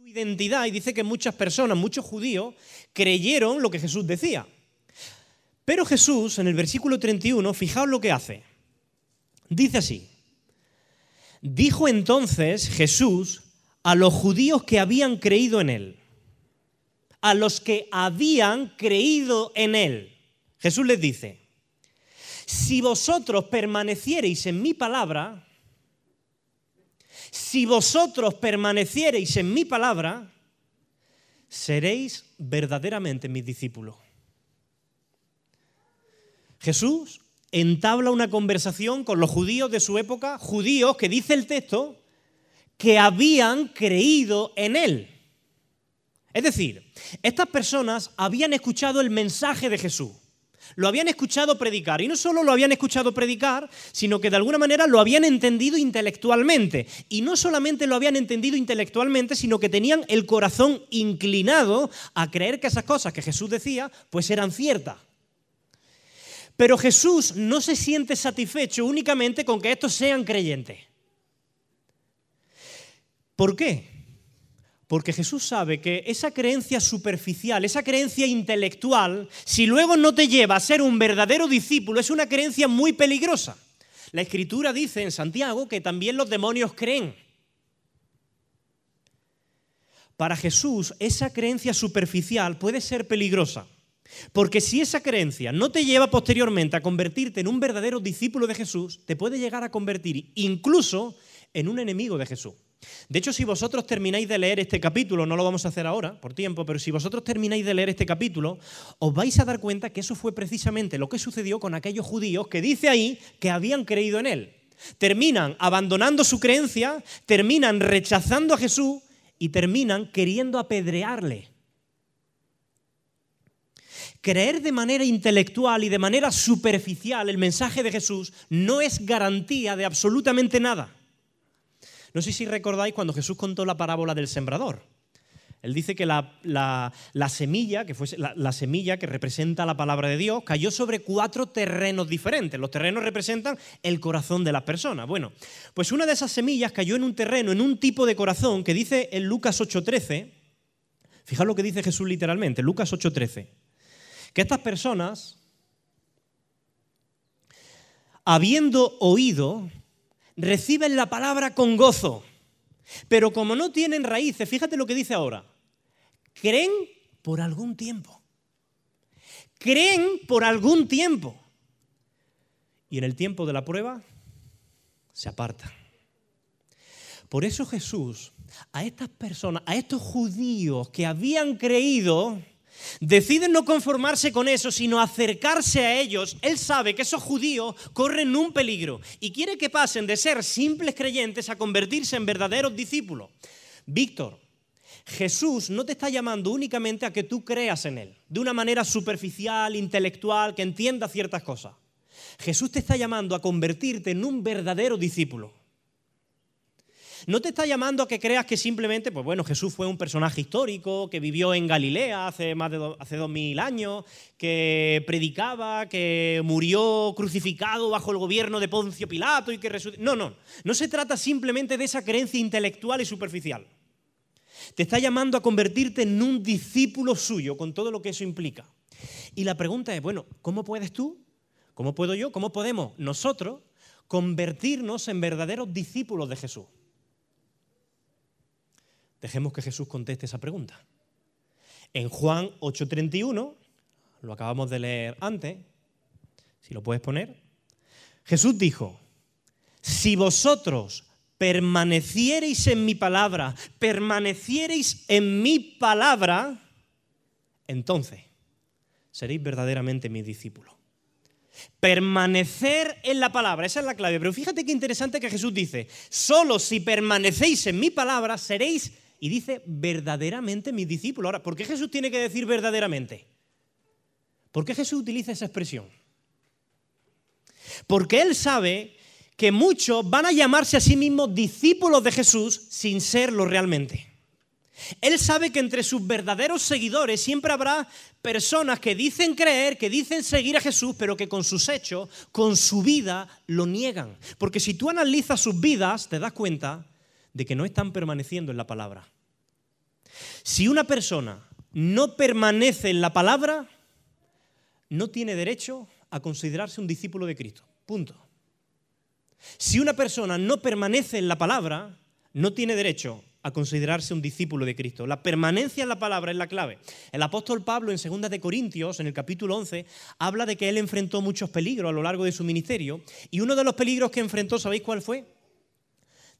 su identidad y dice que muchas personas, muchos judíos, creyeron lo que Jesús decía. Pero Jesús, en el versículo 31, fijaos lo que hace. Dice así, dijo entonces Jesús a los judíos que habían creído en él, a los que habían creído en él. Jesús les dice, si vosotros permaneciereis en mi palabra, si vosotros permaneciereis en mi palabra, seréis verdaderamente mis discípulos. Jesús entabla una conversación con los judíos de su época, judíos que dice el texto, que habían creído en él. Es decir, estas personas habían escuchado el mensaje de Jesús, lo habían escuchado predicar, y no solo lo habían escuchado predicar, sino que de alguna manera lo habían entendido intelectualmente. Y no solamente lo habían entendido intelectualmente, sino que tenían el corazón inclinado a creer que esas cosas que Jesús decía, pues eran ciertas. Pero Jesús no se siente satisfecho únicamente con que estos sean creyentes. ¿Por qué? Porque Jesús sabe que esa creencia superficial, esa creencia intelectual, si luego no te lleva a ser un verdadero discípulo, es una creencia muy peligrosa. La escritura dice en Santiago que también los demonios creen. Para Jesús esa creencia superficial puede ser peligrosa. Porque si esa creencia no te lleva posteriormente a convertirte en un verdadero discípulo de Jesús, te puede llegar a convertir incluso en un enemigo de Jesús. De hecho, si vosotros termináis de leer este capítulo, no lo vamos a hacer ahora por tiempo, pero si vosotros termináis de leer este capítulo, os vais a dar cuenta que eso fue precisamente lo que sucedió con aquellos judíos que dice ahí que habían creído en él. Terminan abandonando su creencia, terminan rechazando a Jesús y terminan queriendo apedrearle. Creer de manera intelectual y de manera superficial el mensaje de Jesús no es garantía de absolutamente nada. No sé si recordáis cuando Jesús contó la parábola del sembrador. Él dice que la, semilla, que fue la, semilla que representa la palabra de Dios, cayó sobre cuatro terrenos diferentes. Los terrenos representan el corazón de las personas. Bueno, pues una de esas semillas cayó en un terreno, en un tipo de corazón que dice en Lucas 8:13. Fijaos lo que dice Jesús literalmente, Lucas 8:13 que estas personas, habiendo oído, reciben la palabra con gozo, pero como no tienen raíces, fíjate lo que dice ahora, creen por algún tiempo. Creen por algún tiempo. Y en el tiempo de la prueba se apartan. Por eso Jesús a estas personas, a estos judíos que habían creído, Deciden no conformarse con eso, sino acercarse a ellos. Él sabe que esos judíos corren un peligro y quiere que pasen de ser simples creyentes a convertirse en verdaderos discípulos. Víctor, Jesús no te está llamando únicamente a que tú creas en Él, de una manera superficial, intelectual, que entienda ciertas cosas. Jesús te está llamando a convertirte en un verdadero discípulo. No te está llamando a que creas que simplemente, pues bueno, Jesús fue un personaje histórico, que vivió en Galilea hace más de hace dos mil años, que predicaba, que murió crucificado bajo el gobierno de Poncio Pilato y que resucitó. No, no, no se trata simplemente de esa creencia intelectual y superficial. Te está llamando a convertirte en un discípulo suyo, con todo lo que eso implica. Y la pregunta es, bueno, ¿cómo puedes tú? ¿Cómo puedo yo? ¿Cómo podemos nosotros convertirnos en verdaderos discípulos de Jesús? Dejemos que Jesús conteste esa pregunta. En Juan 8:31, lo acabamos de leer antes, si lo puedes poner, Jesús dijo, si vosotros permaneciereis en mi palabra, permaneciereis en mi palabra, entonces seréis verdaderamente mis discípulos. Permanecer en la palabra, esa es la clave. Pero fíjate qué interesante que Jesús dice, solo si permanecéis en mi palabra seréis y dice verdaderamente mis discípulos. Ahora, ¿por qué Jesús tiene que decir verdaderamente? ¿Por qué Jesús utiliza esa expresión? Porque Él sabe que muchos van a llamarse a sí mismos discípulos de Jesús sin serlo realmente. Él sabe que entre sus verdaderos seguidores siempre habrá personas que dicen creer, que dicen seguir a Jesús, pero que con sus hechos, con su vida, lo niegan. Porque si tú analizas sus vidas, te das cuenta de que no están permaneciendo en la palabra. Si una persona no permanece en la palabra, no tiene derecho a considerarse un discípulo de Cristo. Punto. Si una persona no permanece en la palabra, no tiene derecho a considerarse un discípulo de Cristo. La permanencia en la palabra es la clave. El apóstol Pablo en 2 de Corintios, en el capítulo 11, habla de que él enfrentó muchos peligros a lo largo de su ministerio y uno de los peligros que enfrentó, ¿sabéis cuál fue?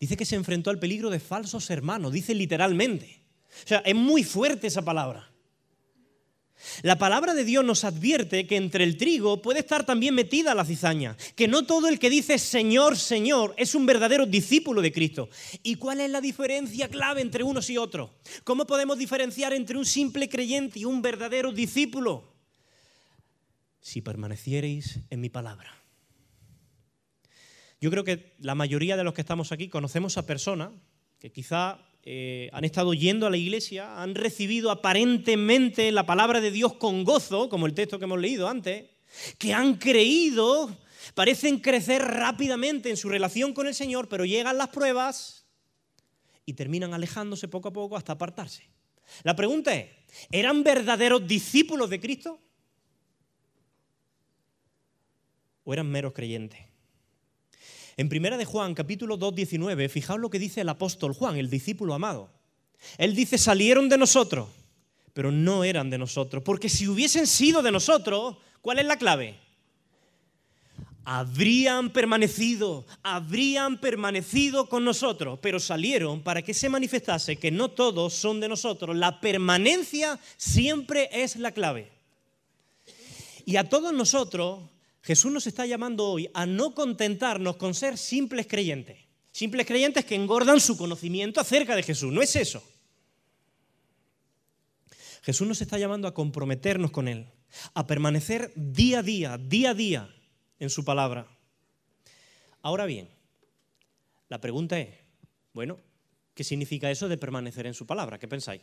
Dice que se enfrentó al peligro de falsos hermanos, dice literalmente. O sea, es muy fuerte esa palabra. La palabra de Dios nos advierte que entre el trigo puede estar también metida la cizaña, que no todo el que dice Señor, Señor es un verdadero discípulo de Cristo. ¿Y cuál es la diferencia clave entre unos y otros? ¿Cómo podemos diferenciar entre un simple creyente y un verdadero discípulo? Si permaneciereis en mi palabra. Yo creo que la mayoría de los que estamos aquí conocemos a personas que quizá eh, han estado yendo a la iglesia, han recibido aparentemente la palabra de Dios con gozo, como el texto que hemos leído antes, que han creído, parecen crecer rápidamente en su relación con el Señor, pero llegan las pruebas y terminan alejándose poco a poco hasta apartarse. La pregunta es, ¿eran verdaderos discípulos de Cristo? ¿O eran meros creyentes? En primera de Juan, capítulo 2, 19, fijaos lo que dice el apóstol Juan, el discípulo amado. Él dice, salieron de nosotros, pero no eran de nosotros, porque si hubiesen sido de nosotros, ¿cuál es la clave? Habrían permanecido, habrían permanecido con nosotros, pero salieron para que se manifestase que no todos son de nosotros. La permanencia siempre es la clave. Y a todos nosotros Jesús nos está llamando hoy a no contentarnos con ser simples creyentes. Simples creyentes que engordan su conocimiento acerca de Jesús. No es eso. Jesús nos está llamando a comprometernos con Él, a permanecer día a día, día a día en su palabra. Ahora bien, la pregunta es, bueno, ¿qué significa eso de permanecer en su palabra? ¿Qué pensáis?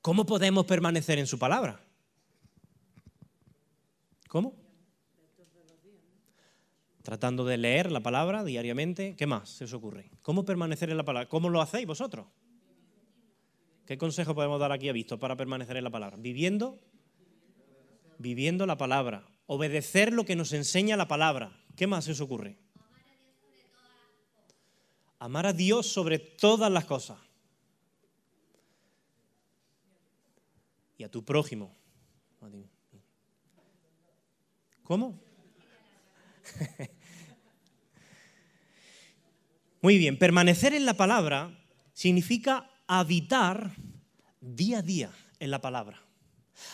¿Cómo podemos permanecer en su palabra? ¿Cómo? Tratando de leer la palabra diariamente. ¿Qué más se os ocurre? ¿Cómo permanecer en la palabra? ¿Cómo lo hacéis vosotros? ¿Qué consejo podemos dar aquí a visto para permanecer en la palabra? Viviendo, viviendo la palabra, obedecer lo que nos enseña la palabra. ¿Qué más se os ocurre? Amar a Dios sobre todas las cosas. Y a tu prójimo. ¿Cómo? Muy bien, permanecer en la palabra significa habitar día a día en la palabra.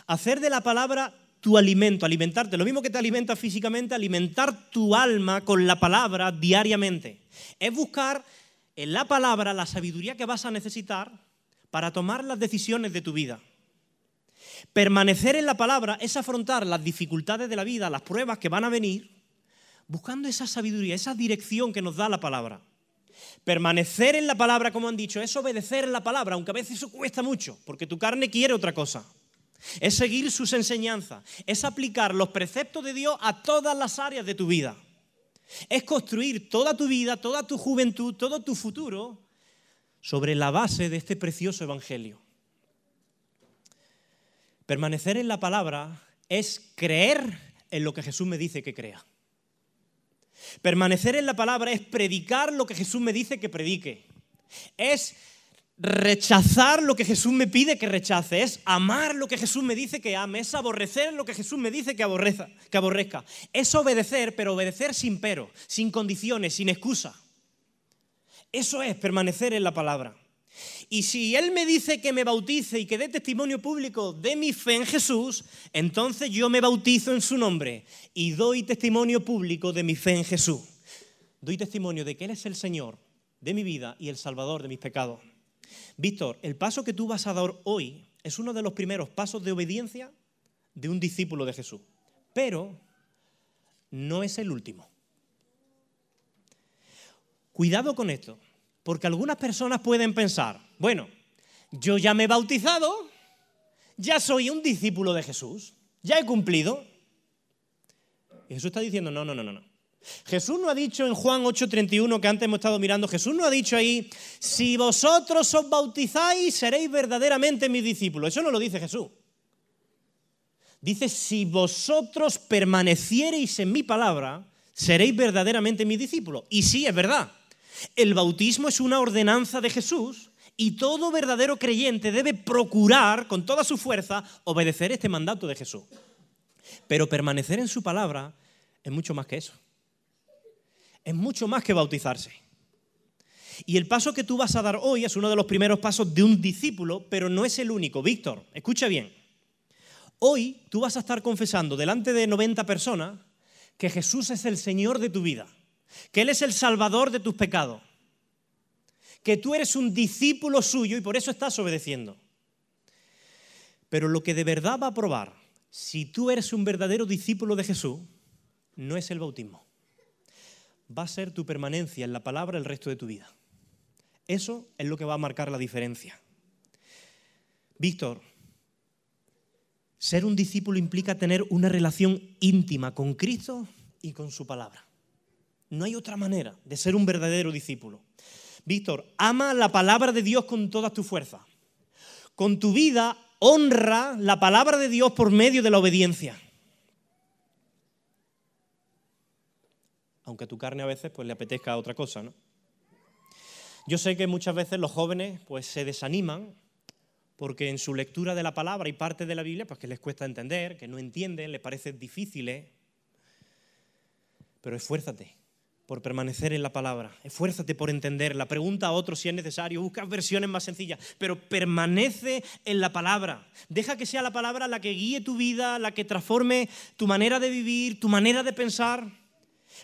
Hacer de la palabra tu alimento, alimentarte, lo mismo que te alimenta físicamente, alimentar tu alma con la palabra diariamente. Es buscar en la palabra la sabiduría que vas a necesitar para tomar las decisiones de tu vida. Permanecer en la palabra es afrontar las dificultades de la vida, las pruebas que van a venir, buscando esa sabiduría, esa dirección que nos da la palabra. Permanecer en la palabra, como han dicho, es obedecer la palabra, aunque a veces eso cuesta mucho, porque tu carne quiere otra cosa. Es seguir sus enseñanzas, es aplicar los preceptos de Dios a todas las áreas de tu vida. Es construir toda tu vida, toda tu juventud, todo tu futuro sobre la base de este precioso evangelio. Permanecer en la palabra es creer en lo que Jesús me dice que crea. Permanecer en la palabra es predicar lo que Jesús me dice que predique. Es rechazar lo que Jesús me pide que rechace, es amar lo que Jesús me dice que ame, es aborrecer lo que Jesús me dice que, que aborrezca. Es obedecer, pero obedecer sin pero, sin condiciones, sin excusa. Eso es permanecer en la palabra. Y si Él me dice que me bautice y que dé testimonio público de mi fe en Jesús, entonces yo me bautizo en su nombre y doy testimonio público de mi fe en Jesús. Doy testimonio de que Él es el Señor de mi vida y el Salvador de mis pecados. Víctor, el paso que tú vas a dar hoy es uno de los primeros pasos de obediencia de un discípulo de Jesús, pero no es el último. Cuidado con esto. Porque algunas personas pueden pensar, bueno, yo ya me he bautizado, ya soy un discípulo de Jesús, ya he cumplido. Y Jesús está diciendo, no, no, no, no, no. Jesús no ha dicho en Juan 8:31 que antes hemos estado mirando, Jesús no ha dicho ahí, si vosotros os bautizáis seréis verdaderamente mis discípulos. Eso no lo dice Jesús. Dice, si vosotros permaneciereis en mi palabra, seréis verdaderamente mis discípulos. Y sí, es verdad. El bautismo es una ordenanza de Jesús y todo verdadero creyente debe procurar con toda su fuerza obedecer este mandato de Jesús. Pero permanecer en su palabra es mucho más que eso. Es mucho más que bautizarse. Y el paso que tú vas a dar hoy es uno de los primeros pasos de un discípulo, pero no es el único. Víctor, escucha bien. Hoy tú vas a estar confesando delante de 90 personas que Jesús es el Señor de tu vida, que Él es el Salvador de tus pecados, que tú eres un discípulo suyo y por eso estás obedeciendo. Pero lo que de verdad va a probar si tú eres un verdadero discípulo de Jesús no es el bautismo. Va a ser tu permanencia en la palabra el resto de tu vida. Eso es lo que va a marcar la diferencia. Víctor, ser un discípulo implica tener una relación íntima con Cristo y con su palabra. No hay otra manera de ser un verdadero discípulo. Víctor, ama la palabra de Dios con toda tu fuerza. Con tu vida honra la palabra de Dios por medio de la obediencia. Aunque a tu carne a veces pues, le apetezca otra cosa, ¿no? Yo sé que muchas veces los jóvenes pues, se desaniman porque en su lectura de la palabra y parte de la Biblia, pues que les cuesta entender, que no entienden, les parece difícil. Pero esfuérzate por permanecer en la palabra, esfuérzate por entenderla, pregunta a otros si es necesario, busca versiones más sencillas, pero permanece en la palabra. Deja que sea la palabra la que guíe tu vida, la que transforme tu manera de vivir, tu manera de pensar.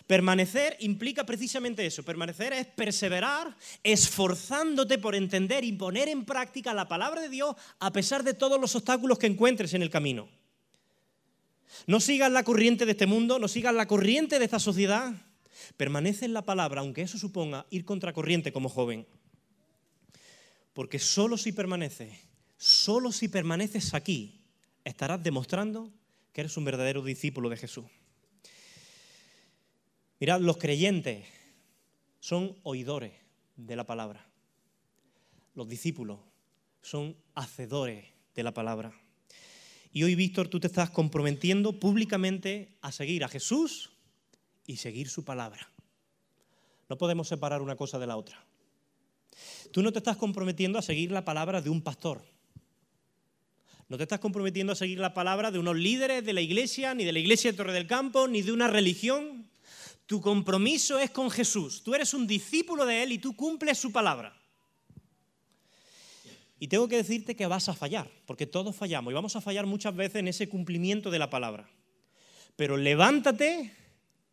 Permanecer implica precisamente eso. Permanecer es perseverar esforzándote por entender y poner en práctica la palabra de Dios a pesar de todos los obstáculos que encuentres en el camino. No sigas la corriente de este mundo, no sigas la corriente de esta sociedad. Permanece en la palabra, aunque eso suponga ir contracorriente como joven. Porque solo si permaneces, solo si permaneces aquí, estarás demostrando que eres un verdadero discípulo de Jesús. Mirad, los creyentes son oidores de la palabra. Los discípulos son hacedores de la palabra. Y hoy, Víctor, tú te estás comprometiendo públicamente a seguir a Jesús y seguir su palabra. No podemos separar una cosa de la otra. Tú no te estás comprometiendo a seguir la palabra de un pastor. No te estás comprometiendo a seguir la palabra de unos líderes de la iglesia, ni de la iglesia de Torre del Campo, ni de una religión. Tu compromiso es con Jesús. Tú eres un discípulo de Él y tú cumples su palabra. Y tengo que decirte que vas a fallar, porque todos fallamos y vamos a fallar muchas veces en ese cumplimiento de la palabra. Pero levántate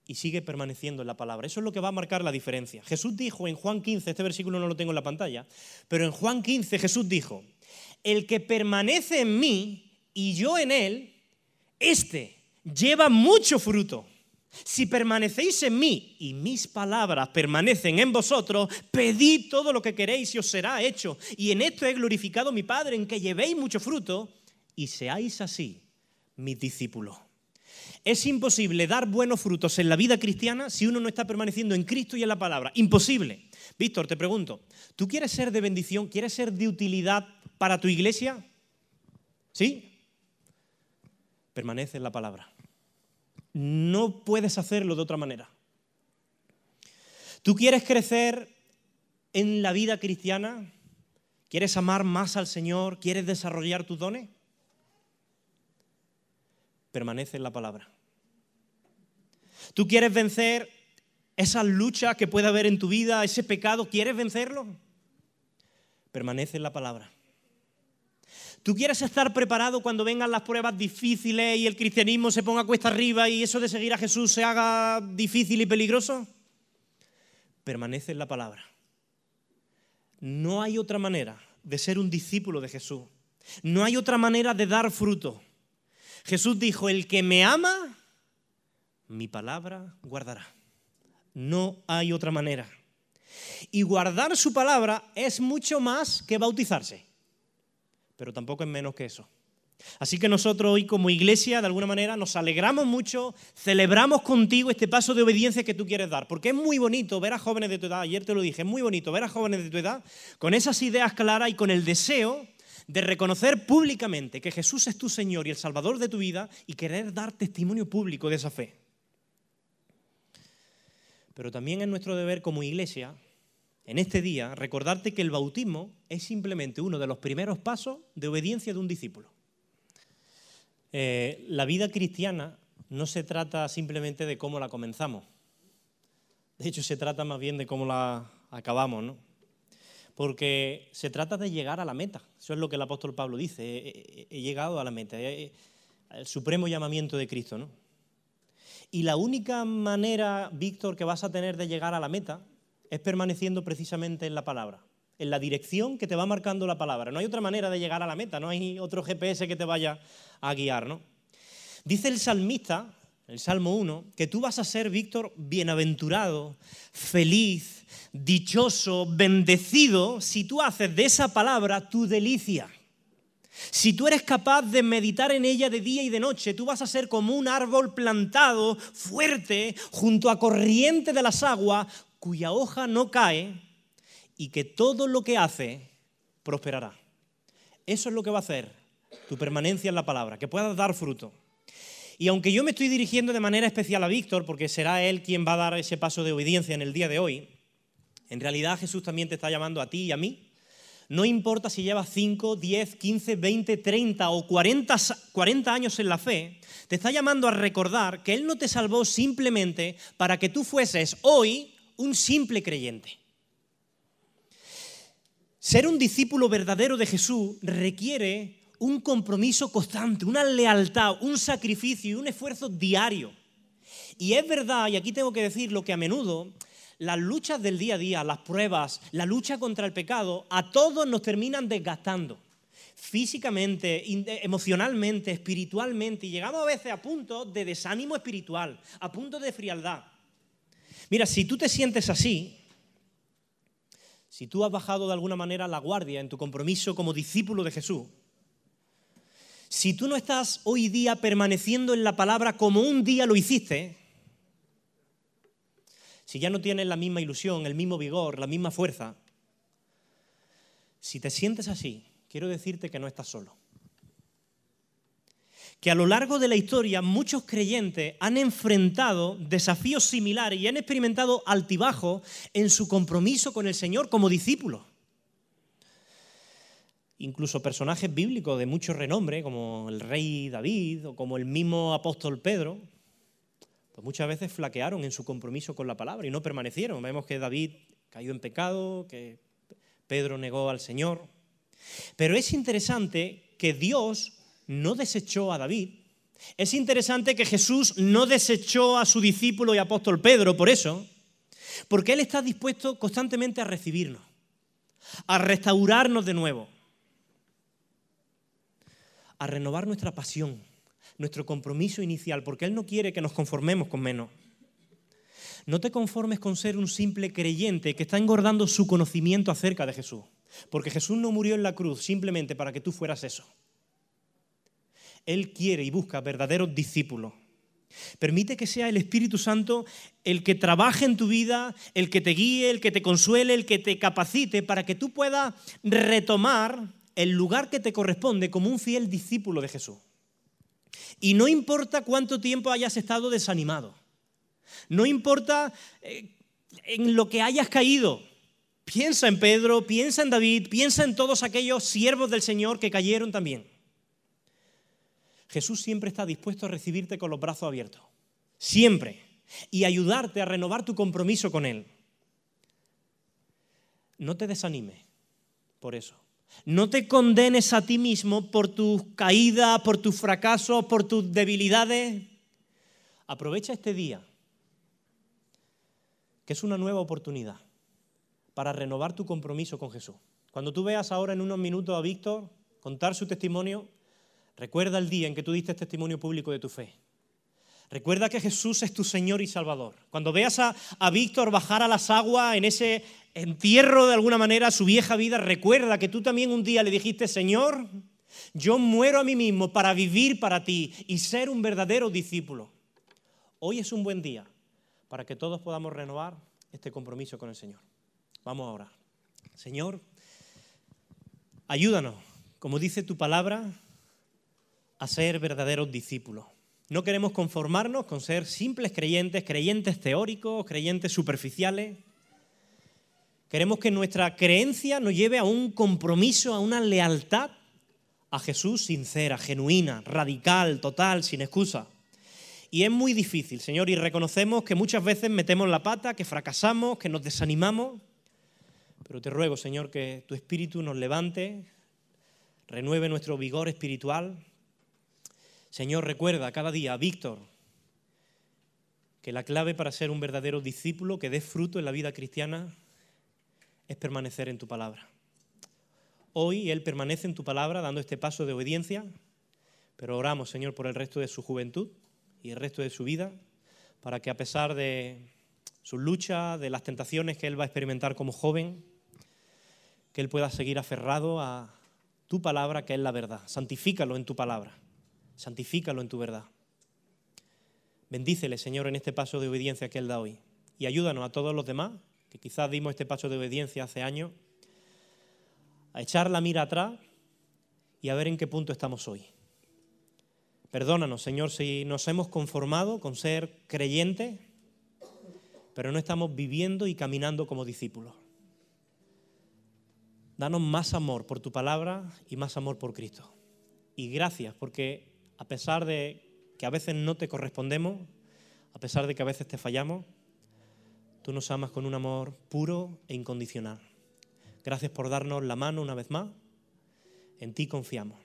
y sigue permaneciendo en la palabra. Eso es lo que va a marcar la diferencia. Jesús dijo en Juan 15, este versículo no lo tengo en la pantalla, pero en Juan 15 Jesús dijo, el que permanece en mí y yo en él, este lleva mucho fruto si permanecéis en mí y mis palabras permanecen en vosotros, pedid todo lo que queréis y os será hecho. Y en esto he glorificado a mi Padre, en que llevéis mucho fruto y seáis así mis discípulos. Es imposible dar buenos frutos en la vida cristiana si uno no está permaneciendo en Cristo y en la palabra. Imposible. Víctor, te pregunto, ¿tú quieres ser de bendición? ¿Quieres ser de utilidad para tu iglesia? ¿Sí? Permanece en la palabra. No puedes hacerlo de otra manera. ¿Tú quieres crecer en la vida cristiana? ¿Quieres amar más al Señor? ¿Quieres desarrollar tus dones? Permanece en la palabra. ¿Tú quieres vencer esa lucha que puede haber en tu vida, ese pecado? ¿Quieres vencerlo? Permanece en la palabra. ¿Tú quieres estar preparado cuando vengan las pruebas difíciles y el cristianismo se ponga cuesta arriba y eso de seguir a Jesús se haga difícil y peligroso? Permanece en la palabra. No hay otra manera de ser un discípulo de Jesús. No hay otra manera de dar fruto. Jesús dijo, el que me ama, mi palabra guardará. No hay otra manera. Y guardar su palabra es mucho más que bautizarse pero tampoco es menos que eso. Así que nosotros hoy como iglesia, de alguna manera, nos alegramos mucho, celebramos contigo este paso de obediencia que tú quieres dar, porque es muy bonito ver a jóvenes de tu edad, ayer te lo dije, es muy bonito ver a jóvenes de tu edad con esas ideas claras y con el deseo de reconocer públicamente que Jesús es tu Señor y el Salvador de tu vida y querer dar testimonio público de esa fe. Pero también es nuestro deber como iglesia, en este día, recordarte que el bautismo es simplemente uno de los primeros pasos de obediencia de un discípulo. Eh, la vida cristiana no se trata simplemente de cómo la comenzamos. De hecho, se trata más bien de cómo la acabamos, ¿no? Porque se trata de llegar a la meta. Eso es lo que el apóstol Pablo dice. He, llegado a la meta. el supremo llamamiento de Cristo, ¿no? Y la única manera, Víctor, que vas a tener de llegar a la meta es permaneciendo precisamente en la palabra en la dirección que te va marcando la palabra. No hay otra manera de llegar a la meta, no hay otro GPS que te vaya a guiar, ¿no? Dice el salmista, el Salmo 1, que tú vas a ser, Víctor, bienaventurado, feliz, dichoso, bendecido, si tú haces de esa palabra tu delicia. Si tú eres capaz de meditar en ella de día y de noche, tú vas a ser como un árbol plantado fuerte junto a corriente de las aguas, cuya hoja no cae y que todo lo que hace prosperará. Eso es lo que va a hacer tu permanencia en la palabra, que puedas dar fruto. Y aunque yo me estoy dirigiendo de manera especial a Víctor, porque será él quien va a dar ese paso de obediencia en el día de hoy, en realidad Jesús también te está llamando a ti y a mí. No importa si llevas 5, 10, 15, 20, 30 o 40, 40 años en la fe, te está llamando a recordar que Él no te salvó simplemente para que tú fueses hoy un simple creyente. Ser un discípulo verdadero de Jesús requiere un compromiso constante, una lealtad, un sacrificio y un esfuerzo diario. Y es verdad, y aquí tengo que decir lo que a menudo las luchas del día a día, las pruebas, la lucha contra el pecado, a todos nos terminan desgastando. Físicamente, emocionalmente, espiritualmente, y llegamos a veces a puntos de desánimo espiritual, a puntos de frialdad. Mira, si tú te sientes así, si tú has bajado de alguna manera la guardia en tu compromiso como discípulo de Jesús, si tú no estás hoy día permaneciendo en la palabra como un día lo hiciste, si ya no tienes la misma ilusión, el mismo vigor, la misma fuerza, si te sientes así, quiero decirte que no estás solo que a lo largo de la historia muchos creyentes han enfrentado desafíos similares y han experimentado altibajo en su compromiso con el Señor como discípulos. Incluso personajes bíblicos de mucho renombre, como el rey David o como el mismo apóstol Pedro, pues muchas veces flaquearon en su compromiso con la palabra y no permanecieron. Vemos que David cayó en pecado, que Pedro negó al Señor. Pero es interesante que Dios no desechó a David. Es interesante que Jesús no desechó a su discípulo y apóstol Pedro por eso, porque Él está dispuesto constantemente a recibirnos, a restaurarnos de nuevo, a renovar nuestra pasión, nuestro compromiso inicial, porque Él no quiere que nos conformemos con menos. No te conformes con ser un simple creyente que está engordando su conocimiento acerca de Jesús, porque Jesús no murió en la cruz simplemente para que tú fueras eso. Él quiere y busca verdaderos discípulos. Permite que sea el Espíritu Santo el que trabaje en tu vida, el que te guíe, el que te consuele, el que te capacite para que tú puedas retomar el lugar que te corresponde como un fiel discípulo de Jesús. Y no importa cuánto tiempo hayas estado desanimado, no importa eh, en lo que hayas caído, piensa en Pedro, piensa en David, piensa en todos aquellos siervos del Señor que cayeron también. Jesús siempre está dispuesto a recibirte con los brazos abiertos. Siempre. Y ayudarte a renovar tu compromiso con Él. No te desanimes por eso. No te condenes a ti mismo por tus caídas, por tus fracasos, por tus debilidades. Aprovecha este día, que es una nueva oportunidad para renovar tu compromiso con Jesús. Cuando tú veas ahora en unos minutos a Víctor contar su testimonio, Recuerda el día en que tú diste testimonio público de tu fe. Recuerda que Jesús es tu Señor y Salvador. Cuando veas a, Víctor bajar a las aguas en ese entierro de alguna manera su vieja vida, recuerda que tú también un día le dijiste, Señor, Yo muero a mí mismo para vivir para ti y ser un verdadero discípulo. Hoy es un buen día para que todos podamos renovar este compromiso con el Señor. Vamos a orar. Señor, ayúdanos, como dice tu palabra, a ser verdaderos discípulos. No queremos conformarnos con ser simples creyentes, creyentes teóricos, creyentes superficiales. Queremos que nuestra creencia nos lleve a un compromiso, a una lealtad a Jesús sincera, genuina, radical, total, sin excusa. Y es muy difícil, Señor, y reconocemos que muchas veces metemos la pata, que fracasamos, que nos desanimamos. Pero te ruego, Señor, que tu Espíritu nos levante, renueve nuestro vigor espiritual. Señor, recuerda cada día Víctor que la clave para ser un verdadero discípulo que dé fruto en la vida cristiana es permanecer en tu palabra. Hoy Él permanece en tu palabra dando este paso de obediencia, pero oramos, Señor, por el resto de su juventud y el resto de su vida, para que a pesar de su lucha, de las tentaciones que Él va a experimentar como joven, que Él pueda seguir aferrado a tu palabra, que es la verdad. Santifícalo en tu palabra, santifícalo en tu verdad. Bendícele, Señor, en este paso de obediencia que Él da hoy. Y ayúdanos a todos los demás, que quizás dimos este paso de obediencia hace años, a echar la mira atrás y a ver en qué punto estamos hoy. Perdónanos, Señor, si nos hemos conformado con ser creyentes, pero no estamos viviendo y caminando como discípulos. Danos más amor por tu palabra y más amor por Cristo. Y gracias porque a pesar de que a veces no te correspondemos, a pesar de que a veces te fallamos, tú nos amas con un amor puro e incondicional. Gracias por darnos la mano una vez más. En ti confiamos.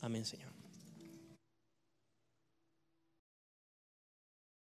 Amén, Señor.